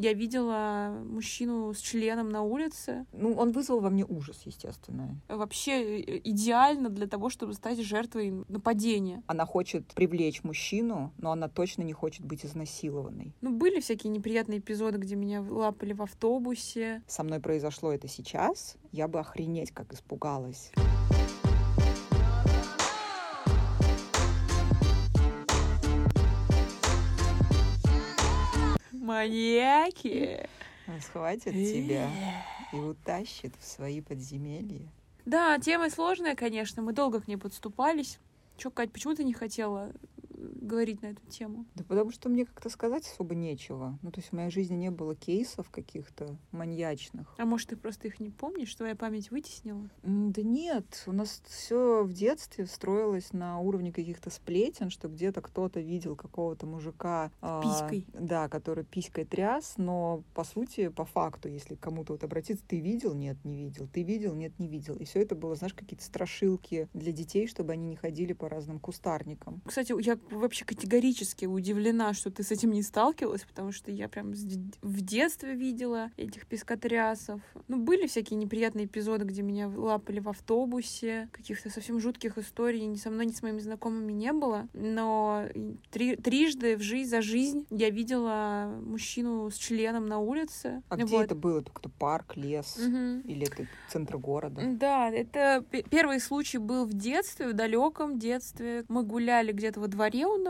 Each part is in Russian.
я видела мужчину с членом на улице. Ну, он вызвал во мне ужас, естественно. Вообще э, идеально для того, чтобы стать жертвой нападения. Она хочет привлечь мужчину, но она точно не хочет быть изнасилованной. Ну, были всякие неприятные эпизоды, где меня лапали в автобусе. Со мной произошло это сейчас, я бы охренеть как испугалась. Маньяки! Он схватит тебя и утащит в свои подземелья. Да, тема сложная, конечно. Мы долго к ней подступались. Чё, Кать, почему ты не хотела говорить на эту тему? Да потому что мне как-то сказать особо нечего. Ну, то есть в моей жизни не было кейсов каких-то маньячных. А может, ты просто их не помнишь? Твоя память вытеснила? Да нет, у нас все в детстве строилось на уровне каких-то сплетен, что где-то кто-то видел какого-то мужика, а, Писькой. да, который писькой тряс, но по сути, по факту, если кому-то вот обратиться, ты видел, нет, не видел, ты видел, нет, не видел, и все это было, знаешь, какие-то страшилки для детей, чтобы они не ходили по разным кустарникам. Кстати, я вообще категорически удивлена, что ты с этим не сталкивалась, потому что я прям в детстве видела этих пескотрясов. Ну, были всякие неприятные эпизоды, где меня лапали в автобусе. Каких-то совсем жутких историй ни со мной, ни с моими знакомыми не было. Но три- трижды в жизнь за жизнь я видела мужчину с членом на улице. А где Вот. это было? Это какой-то парк, лес? Мгм. Или это центр города? Да, это пе- первый случай был в детстве, в далеком детстве. Мы гуляли где-то во дворе у нас.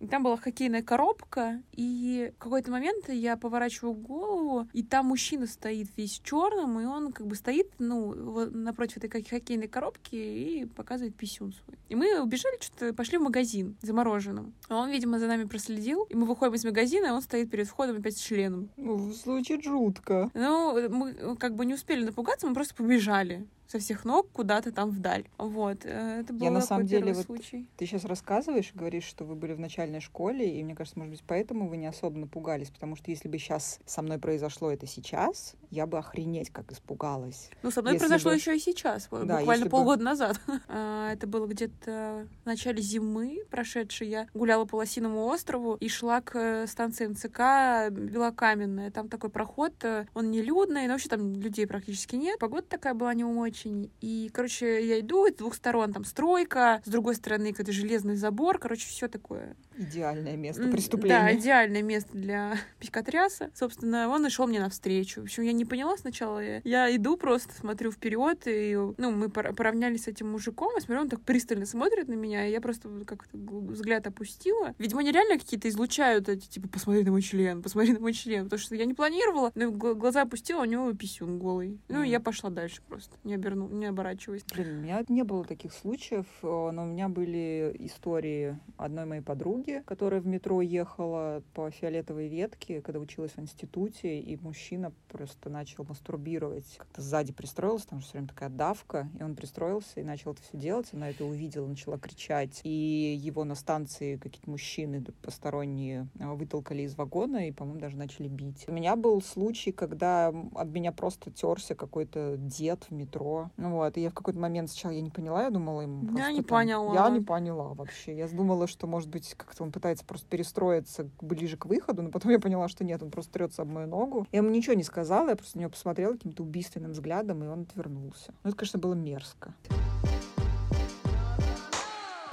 И Там была хоккейная коробка, и в какой-то момент я поворачиваю голову, и там мужчина стоит весь в черном, и он как бы стоит, ну, напротив этой хок- хоккейной коробки и показывает писюн свой. И мы убежали, что-то пошли в магазин за мороженым. А он, видимо, за нами проследил, и мы выходим из магазина, и он стоит перед входом опять с членом. Ну, звучит жутко. Ну, мы э, как бы не успели напугаться, мы просто побежали со всех ног куда-то там вдаль. Вот. э, Это был Я на самом деле вот случай. Ты сейчас рассказываешь говоришь, что вы были в начальной школе, и мне кажется, может быть, поэтому вы не особо напугались, потому что если бы сейчас со мной произошло это сейчас, я бы охренеть как испугалась. Ну, со мной если произошло бы- еще и сейчас, Да, буквально если бы- полгода назад. А, Это было где-то в начале зимы прошедшей. Я гуляла по Лосиному острову и шла к э, станции МЦК Белокаменная. Там такой проход, э, он нелюдный, но вообще там людей практически нет. Погода такая была не очень. И, короче, я иду, с двух сторон там стройка, с другой стороны какой-то железный забор, короче, все такое Идеальное место преступления. Да, идеальное место для пикотряса. Собственно, он нашел мне навстречу. В общем, я не поняла сначала. Я, я иду просто, смотрю вперед, и ну, мы пор- поравнялись с этим мужиком, и смотрю, он так пристально смотрит на меня, и я просто как-то гл- взгляд опустила. Видимо, они реально какие-то излучают эти, типа, посмотри на мой член, посмотри на мой член, потому что я не планировала, но гл- глаза опустила, у него писюн голый. Ну, и я пошла дальше просто, не оберну, не оборачиваясь. Блин, у меня не было таких случаев, э, но у меня были истории одной моей подруги, которая в метро ехала по фиолетовой ветке, когда училась в институте, и мужчина просто начал мастурбировать. Как-то сзади пристроился, там же все время такая давка, и он пристроился и начал это все делать. Она это увидела, начала кричать. И его на станции какие-то мужчины посторонние э, вытолкали из вагона и, по-моему, даже начали бить. У меня был случай, когда от меня просто терся какой-то дед в метро. Ну вот, и я в какой-то момент сначала я не поняла, я думала ему Я не там- поняла. Я не поняла вообще. Я думала, что, может быть, как-то он пытается просто перестроиться ближе к выходу, но потом я поняла, что нет, он просто трется об мою ногу. Я ему ничего не сказала, я просто на него посмотрела каким-то убийственным взглядом, и он отвернулся. Ну, это, конечно, было мерзко.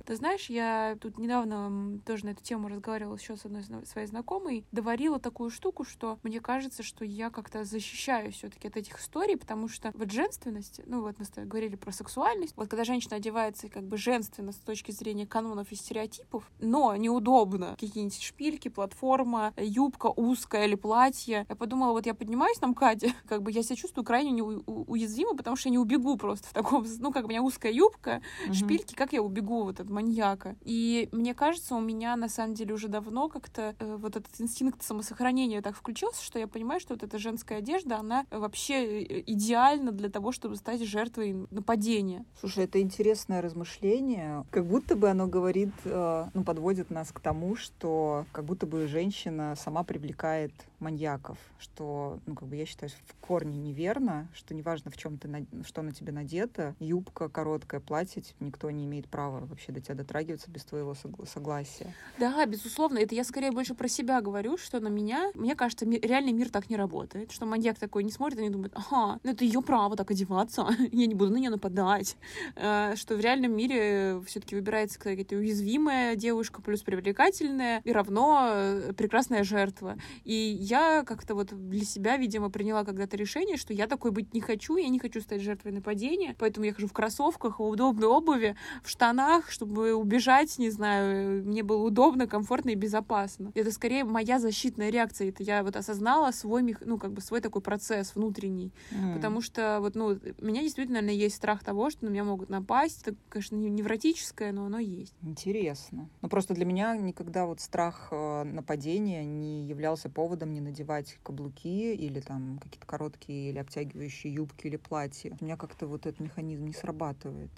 Ты знаешь, я тут недавно тоже на эту тему разговаривала еще с одной своей знакомой, доварила такую штуку, что мне кажется, что я как-то защищаю все-таки от этих историй, потому что вот женственность, ну вот мы с тобой говорили про сексуальность, вот когда женщина одевается как бы женственно с точки зрения канонов и стереотипов, но неудобно, какие-нибудь шпильки, платформа, юбка узкая или платье, я подумала, вот я поднимаюсь на МКАДе, как бы я себя чувствую крайне у- уязвимо, потому что я не убегу просто в таком, ну как бы у меня узкая юбка, Мгм. шпильки, как я убегу вот от маньяка. И мне кажется, у меня на самом деле уже давно как-то э, вот этот инстинкт самосохранения так включился, что я понимаю, что вот эта женская одежда, она вообще э, идеальна для того, чтобы стать жертвой нападения. Слушай, это интересное размышление. Как будто бы оно говорит, э, ну, подводит нас к тому, что как будто бы женщина сама привлекает маньяков, что, ну, как бы я считаю, в корне неверно, что неважно, в чем ты, на... что на тебе надето, юбка короткая, платье, типа, никто не имеет права вообще до тебя дотрагиваться без твоего согласия. Да, безусловно, это я скорее больше про себя говорю, что на меня, мне кажется, ми... реальный мир так не работает, что маньяк такой не смотрит и не думает, ага, ну это ее право так одеваться, я не буду на нее нападать, э, что в реальном мире все-таки выбирается какая-то уязвимая девушка плюс привлекательная и равно э, прекрасная жертва. И я как-то вот для себя, видимо, приняла когда-то решение, что я такой быть не хочу, я не хочу стать жертвой нападения, поэтому я хожу в кроссовках, в удобной обуви, в штанах, чтобы убежать, не знаю, мне было удобно, комфортно и безопасно. Это скорее моя защитная реакция, это я вот осознала свой, ну, как бы свой такой процесс внутренний, mm. потому что вот, ну, у меня действительно есть страх того, что на меня могут напасть, это, конечно, невротическое, но оно есть. Интересно. Ну, просто для меня никогда вот страх э, нападения не являлся поводом не надевать каблуки или там какие-то короткие или обтягивающие юбки или платья. У меня как-то вот этот механизм не срабатывает.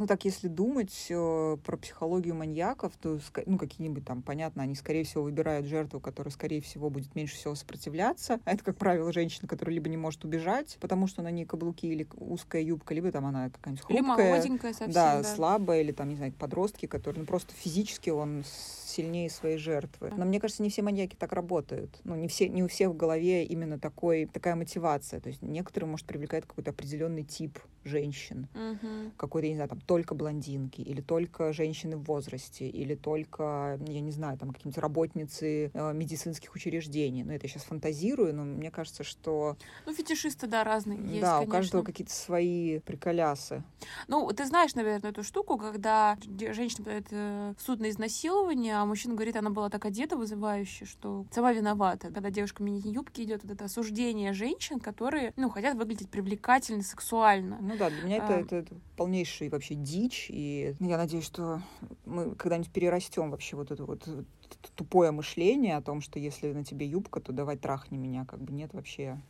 Ну, так, если думать э, про психологию маньяков, то, ну, какие-нибудь там, понятно, они, скорее всего, выбирают жертву, которая, скорее всего, будет меньше всего сопротивляться. А это, как правило, женщина, которая либо не может убежать, потому что на ней каблуки или узкая юбка, либо там она какая-нибудь хрупкая. Или совсем, да, да, слабая, или там, не знаю, подростки, которые, ну, просто физически он сильнее своей жертвы. Но мне кажется, не все маньяки так работают. Ну, не, все, не у всех в голове именно такой, такая мотивация. То есть некоторые, может, привлекает какой-то определенный тип женщин. Угу. Какой-то, не знаю, там, только блондинки, или только женщины в возрасте, или только, я не знаю, там, какие-нибудь работницы э, медицинских учреждений. Ну, это я сейчас фантазирую, но мне кажется, что... Ну, фетишисты, да, разные есть, Да, конечно. у каждого какие-то свои приколясы. Ну, ты знаешь, наверное, эту штуку, когда женщина подает э, в суд на изнасилование, а мужчина говорит, она была так одета вызывающе, что сама виновата. Когда девушка в мини-юбке идет, вот это осуждение женщин, которые, ну, хотят выглядеть привлекательно, сексуально. Ну да, для меня это, а... это, это полнейший вообще дичь, и я надеюсь, что мы когда-нибудь перерастем вообще вот это вот тупое мышление о том, что если на тебе юбка, то давай трахни меня, как бы нет вообще.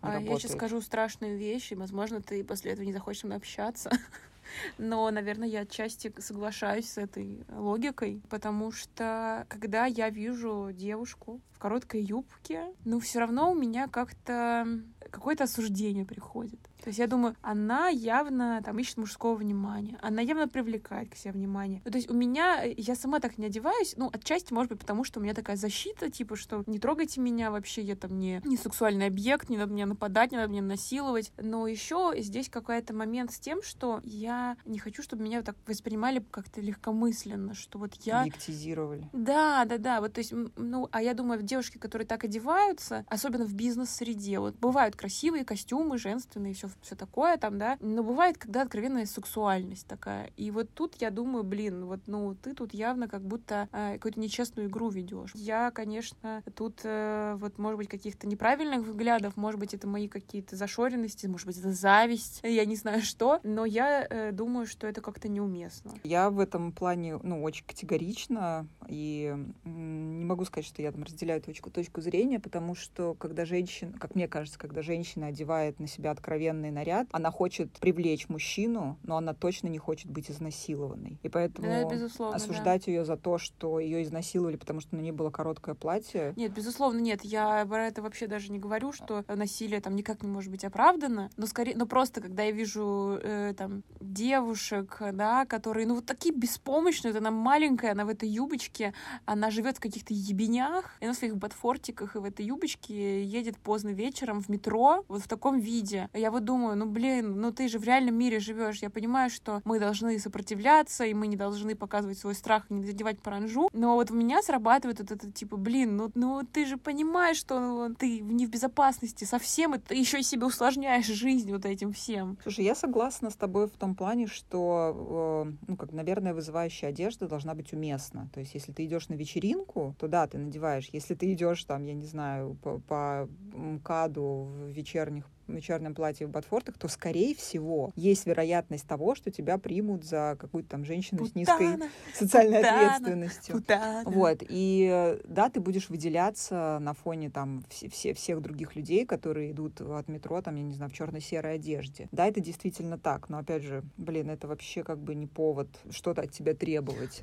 а, я сейчас скажу страшную вещь, и, возможно, ты после этого не захочешь со мной общаться. Но, наверное, я отчасти соглашаюсь с этой логикой, потому что когда я вижу девушку в короткой юбке, ну, все равно у меня как-то какое-то осуждение приходит. То есть я думаю, она явно там ищет мужского внимания, она явно привлекает к себе внимание. Ну, то есть у меня, я сама так не одеваюсь, ну, отчасти, может быть, потому что у меня такая защита, типа, что не трогайте меня вообще, я там не, не сексуальный объект, не надо меня нападать, не надо меня насиловать. Но еще здесь какой-то момент с тем, что я не хочу, чтобы меня так воспринимали как-то легкомысленно, что вот я... Объектизировали. Да, да, да, вот, то есть, ну, а я думаю, девушки, которые так одеваются, особенно в бизнес-среде, вот бывают красивые костюмы, женственные, все все такое там, да. Но бывает, когда откровенная сексуальность такая. И вот тут я думаю, блин, вот, ну, ты тут явно как будто э, какую-то нечестную игру ведешь. Я, конечно, тут э, вот, может быть, каких-то неправильных взглядов, может быть, это мои какие-то зашоренности, может быть, это зависть, я не знаю что, но я э, думаю, что это как-то неуместно. Я в этом плане, ну, очень категорично и не могу сказать, что я там разделяю точку, точку зрения, потому что когда женщина, как мне кажется, когда женщина одевает на себя откровенно свадебный наряд, она хочет привлечь мужчину, но она точно не хочет быть изнасилованной. И поэтому да, осуждать да. ее за то, что ее изнасиловали, потому что на ней было короткое платье. Нет, безусловно, нет. Я про это вообще даже не говорю, что насилие там никак не может быть оправдано. Но скорее, но просто когда я вижу э, там девушек, да, которые, ну, вот такие беспомощные, вот она маленькая, она в этой юбочке, она живет в каких-то ебенях, и на своих ботфортиках и в этой юбочке едет поздно вечером в метро, вот в таком виде. Я вот думаю, ну блин, ну ты же в реальном мире живешь. Я понимаю, что мы должны сопротивляться, и мы не должны показывать свой страх, не задевать паранжу. Но вот у меня срабатывает вот это типа, блин, ну, ну ты же понимаешь, что ну, ты не в безопасности совсем, и ты еще и себе усложняешь жизнь вот этим всем. Слушай, я согласна с тобой в том плане, что, э, ну, как, наверное, вызывающая одежда должна быть уместна. То есть, если ты идешь на вечеринку, то да, ты надеваешь. Если ты идешь там, я не знаю, по, по МКАДу в вечерних вечернем платье в ботфортах, то, скорее всего, есть вероятность того, что тебя примут за какую-то там женщину Путана, с низкой социальной Путана, ответственностью. Путана. Вот. И да, ты будешь выделяться на фоне там все, все, всех других людей, которые идут от метро, там, я не знаю, в черно-серой одежде. Да, это действительно так. Но опять же, блин, это вообще как бы не повод что-то от тебя требовать.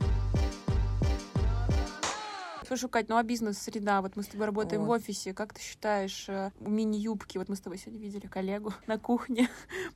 Слушай, Кать, ну а бизнес-среда, вот мы с тобой работаем Вот. в офисе, как ты считаешь, э, мини-юбки, вот мы с тобой сегодня видели коллегу на кухне,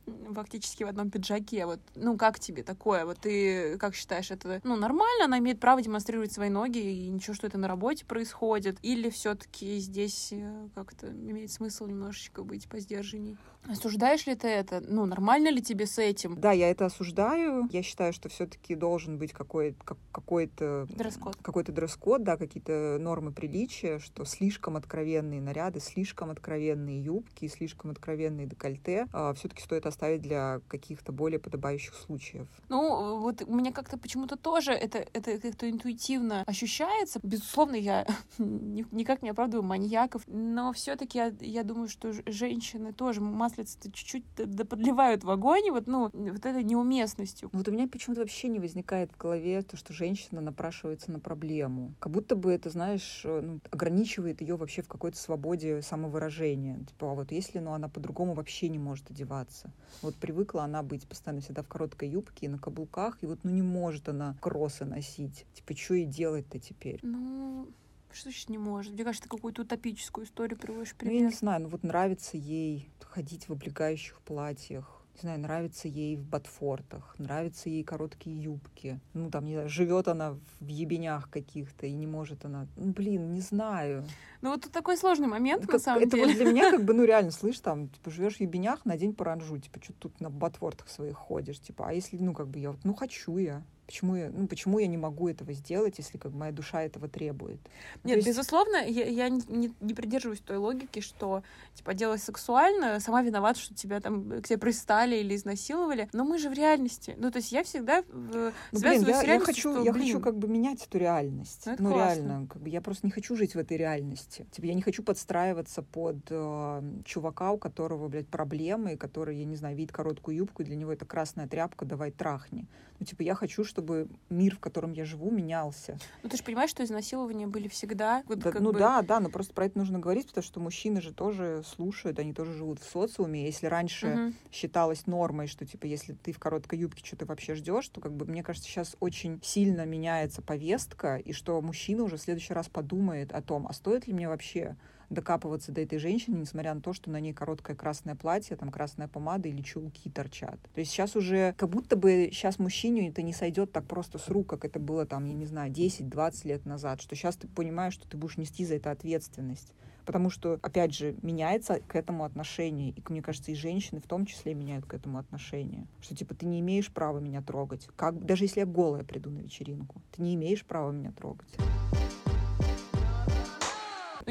фактически в одном пиджаке, вот, ну как тебе такое, вот ты как считаешь, это, ну нормально, она имеет право демонстрировать свои ноги, и ничего, что это на работе происходит, или все таки здесь э, как-то имеет смысл немножечко быть посдержанней? Осуждаешь ли ты это? Ну, нормально ли тебе с этим? Да, я это осуждаю. Я считаю, что все-таки должен быть какой- как- какой-то Дресс-код. какой-то дресс-код, да, какие-то нормы приличия, что слишком откровенные наряды, слишком откровенные юбки, слишком откровенные декольте все-таки стоит оставить для каких-то более подобающих случаев. Ну, вот у меня как-то почему-то тоже это, это как-то интуитивно ощущается. Безусловно, я ни- никак не оправдываю маньяков, но все-таки я, я думаю, что женщины тоже маслица чуть-чуть подливают в огонь, вот, ну, вот этой неуместностью. Вот у меня почему-то вообще не возникает в голове то, что женщина напрашивается на проблему. Как будто бы это, знаешь, э, ну, ограничивает ее вообще в какой-то свободе самовыражения. Типа, а вот если, ну, она по-другому вообще не может одеваться. Вот привыкла она быть постоянно всегда в короткой юбке и на каблуках, и вот, ну, не может она кроссы носить. Типа, что ей делать-то теперь? Ну, что значит не может? Мне кажется, ты какую-то утопическую историю приводишь в Ну, я не пример. знаю, ну вот нравится ей ходить в облегающих платьях, не знаю, нравится ей в ботфортах, нравятся ей короткие юбки. Ну, там, не знаю, живет она в ебенях каких-то и не может она... Ну, блин, не знаю. Ну, вот тут такой сложный момент, на Как- самом это деле. вот для меня как бы, ну, реально, слышь, там, типа, живешь в ебенях, надень паранжу, типа, что тут на ботфортах своих ходишь, типа, а если, ну, как бы я, вот, ну, хочу я. Почему я, ну, почему я не могу этого сделать, если как моя душа этого требует? Ну, Нет, то есть- безусловно, я, я не, не- придерживаюсь той логики, что, типа, делай сексуально, сама виновата, что тебя там, к тебе пристали или изнасиловали. Но мы же в реальности. Ну, то есть я всегда в- Ну, блин, я, с я хочу, что, я блин, хочу как бы менять эту реальность. Ну, это ну, классно. реально, как бы я просто не хочу жить в этой реальности. Типа, я не хочу подстраиваться под э, чувака, у которого, блядь, проблемы, который, я не знаю, видит короткую юбку, и для него это красная тряпка, давай трахни. Ну, типа, я хочу, чтобы мир, в котором я живу, менялся. Ну, ты же понимаешь, что изнасилования были всегда. Вот Да, ну бы- да, да, но просто про это нужно говорить, потому что мужчины же тоже слушают, они тоже живут в социуме. Если раньше Мгм. считалось нормой, что типа если ты в короткой юбке что ты вообще ждешь, то как бы мне кажется сейчас очень сильно меняется повестка и что мужчина уже в следующий раз подумает о том, а стоит ли мне вообще докапываться до этой женщины, несмотря на то, что на ней короткое красное платье, там красная помада или чулки торчат. То есть сейчас уже как будто бы сейчас мужчине это не сойдет так просто с рук, как это было там, я не знаю, 10-20 лет назад, что сейчас ты понимаешь, что ты будешь нести за это ответственность. Потому что, опять же, меняется к этому отношение. И, мне кажется, и женщины в том числе меняют к этому отношение. Что, типа, ты не имеешь права меня трогать. Как, даже если я голая приду на вечеринку. Ты не имеешь права меня трогать.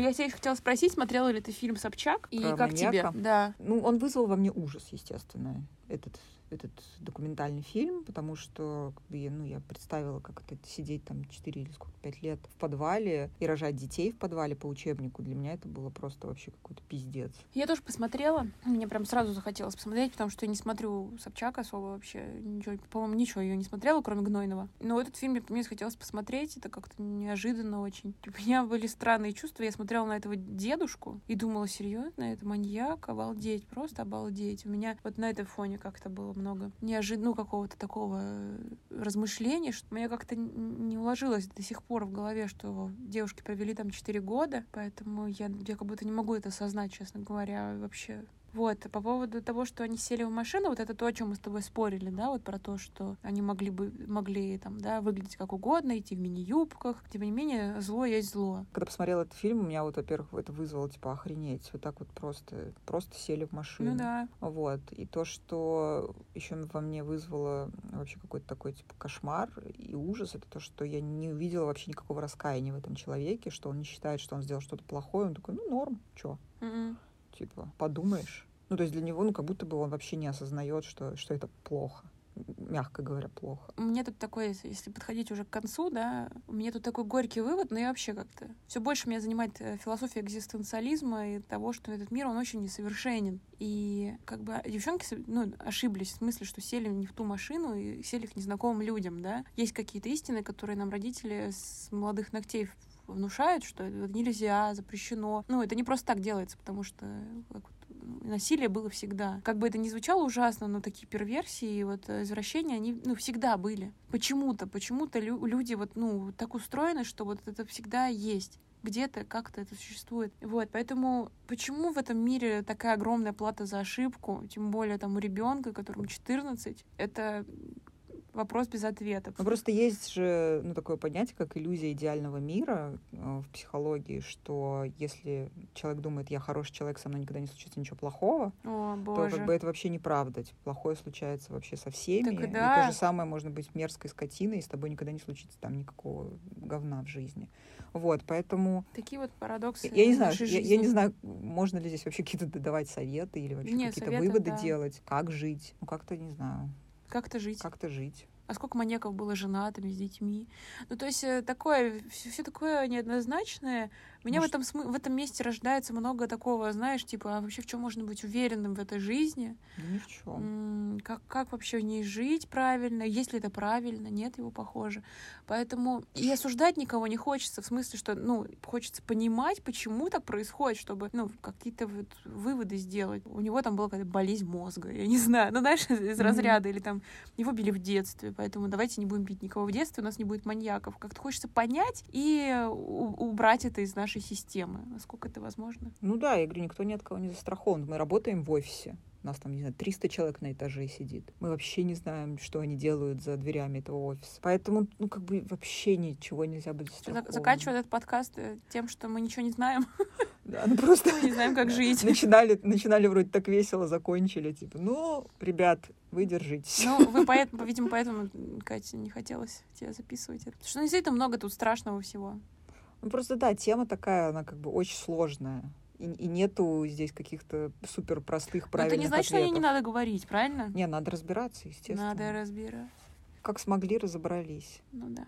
Я тебя хотела спросить, смотрела ли ты фильм «Собчак» и Про как тебе? маньяка? Да. Ну, он вызвал во мне ужас, естественно, этот этот документальный фильм, потому что ну, я представила, как это сидеть там 4 или сколько, 5 лет в подвале и рожать детей в подвале по учебнику. Для меня это было просто вообще какой-то пиздец. Я тоже посмотрела. Мне прям сразу захотелось посмотреть, потому что я не смотрю Собчак особо вообще. Ничего, по-моему, ничего ее не смотрела, кроме Гнойного. Но этот фильм мне, мне захотелось посмотреть. Это как-то неожиданно очень. У меня были странные чувства. Я смотрела на этого дедушку и думала, серьезно, это маньяк, обалдеть, просто обалдеть. У меня вот на этом фоне как-то было много неожиданно, ну, какого-то такого э, размышления, что мне как-то не уложилось до сих пор в голове, что девушки провели там 4 года, поэтому я, я как будто не могу это осознать, честно говоря, вообще. Вот, по поводу того, что они сели в машину, вот это то, о чем мы с тобой спорили, да, вот про то, что они могли бы, могли там, да, выглядеть как угодно, идти в мини-юбках, тем не менее, зло есть зло. Когда посмотрела этот фильм, у меня вот, во-первых, это вызвало, типа, охренеть. Вот так вот просто, просто сели в машину. Ну да. Вот. И то, что еще во мне вызвало вообще какой-то такой, типа, кошмар и ужас, это то, что я не увидела вообще никакого раскаяния в этом человеке, что он не считает, что он сделал что-то плохое. Он такой, ну, норм, чё? М-м. Типа, подумаешь. Ну, то есть для него, ну, как будто бы он вообще не осознает, что, что это плохо. Мягко говоря, плохо. Меня тут такой, если- подходить уже к концу, да, меня тут такой горький вывод, но я вообще как-то... Все больше меня занимает э, философия экзистенциализма и того, что этот мир, он очень несовершенен. И как бы девчонки ну, ошиблись в смысле, что сели не в ту машину и сели к незнакомым людям, да. Есть какие-то истины, которые нам родители с молодых ногтей внушают, что нельзя, запрещено. Ну, это не просто так делается, потому что как вот насилие было всегда. Как бы это ни звучало ужасно, но такие перверсии и вот извращения, они, ну, всегда были. Почему-то, почему-то лю- люди вот, ну, так устроены, что вот это всегда есть где-то как-то это существует. Вот, поэтому почему в этом мире такая огромная плата за ошибку, тем более там у ребенка, которому 14, это вопрос без ответа. Ну, просто есть же ну, такое понятие, как иллюзия идеального мира э, в психологии, что если человек думает, я хороший человек, со мной никогда не случится ничего плохого, О, то боже. как бы это вообще неправда. Типа, плохое случается вообще со всеми. Так и и да. то же самое можно быть мерзкой скотиной, и с тобой никогда не случится там никакого говна в жизни. Вот, поэтому Такие вот парадоксы я не знаю, я, я жизни. не знаю, можно ли здесь вообще какие-то давать советы или вообще какие-то выводы да. делать, как жить. Ну, как-то, не знаю, Как-то жить. как-то жить. А сколько маньяков было женатыми, с детьми. Ну, то есть э, такое, все, такое неоднозначное. Меня в Может- этом, смы- в этом месте рождается много такого, знаешь, типа, а вообще в чем можно быть уверенным в этой жизни? Ну, ни в чем. Как, как вообще в ней жить правильно? Есть ли это правильно? Нет его, похоже. Поэтому и осуждать никого не хочется, в смысле, что, ну, хочется понимать, почему так происходит, чтобы, ну, какие-то вот выводы сделать. У него там была какая-то болезнь мозга, я не знаю, ну, знаешь, из разряда, или там его били в детстве, поэтому давайте не будем бить никого в детстве, у нас не будет маньяков. Как-то хочется понять и у- убрать это из нашей системы, насколько это возможно. Ну да, я говорю, никто ни от кого не застрахован. Мы работаем в офисе. У нас там, не знаю, 300 человек на этаже сидит. Мы вообще не знаем, что они делают за дверями этого офиса. Поэтому, ну, как бы вообще ничего нельзя быть Зак- застрахован. Заканчиваю этот подкаст э, тем, что мы ничего не знаем, Да, ну просто мы не знаем, как жить. начинали, начинали вроде так весело, закончили. Типа, ну, ребят, вы держитесь. Ну, вы поэтому, видимо, поэтому, Катя, не хотелось тебя записывать. Потому что ну, действительно много тут страшного всего. Ну, просто, да, тема такая, она как бы очень сложная. И, и нету здесь каких-то супер простых Но правильных это не значит, что о ней не ответов. надо говорить, правильно? Не, надо разбираться, естественно. Надо разбирать. Как смогли, разобрались. Ну да.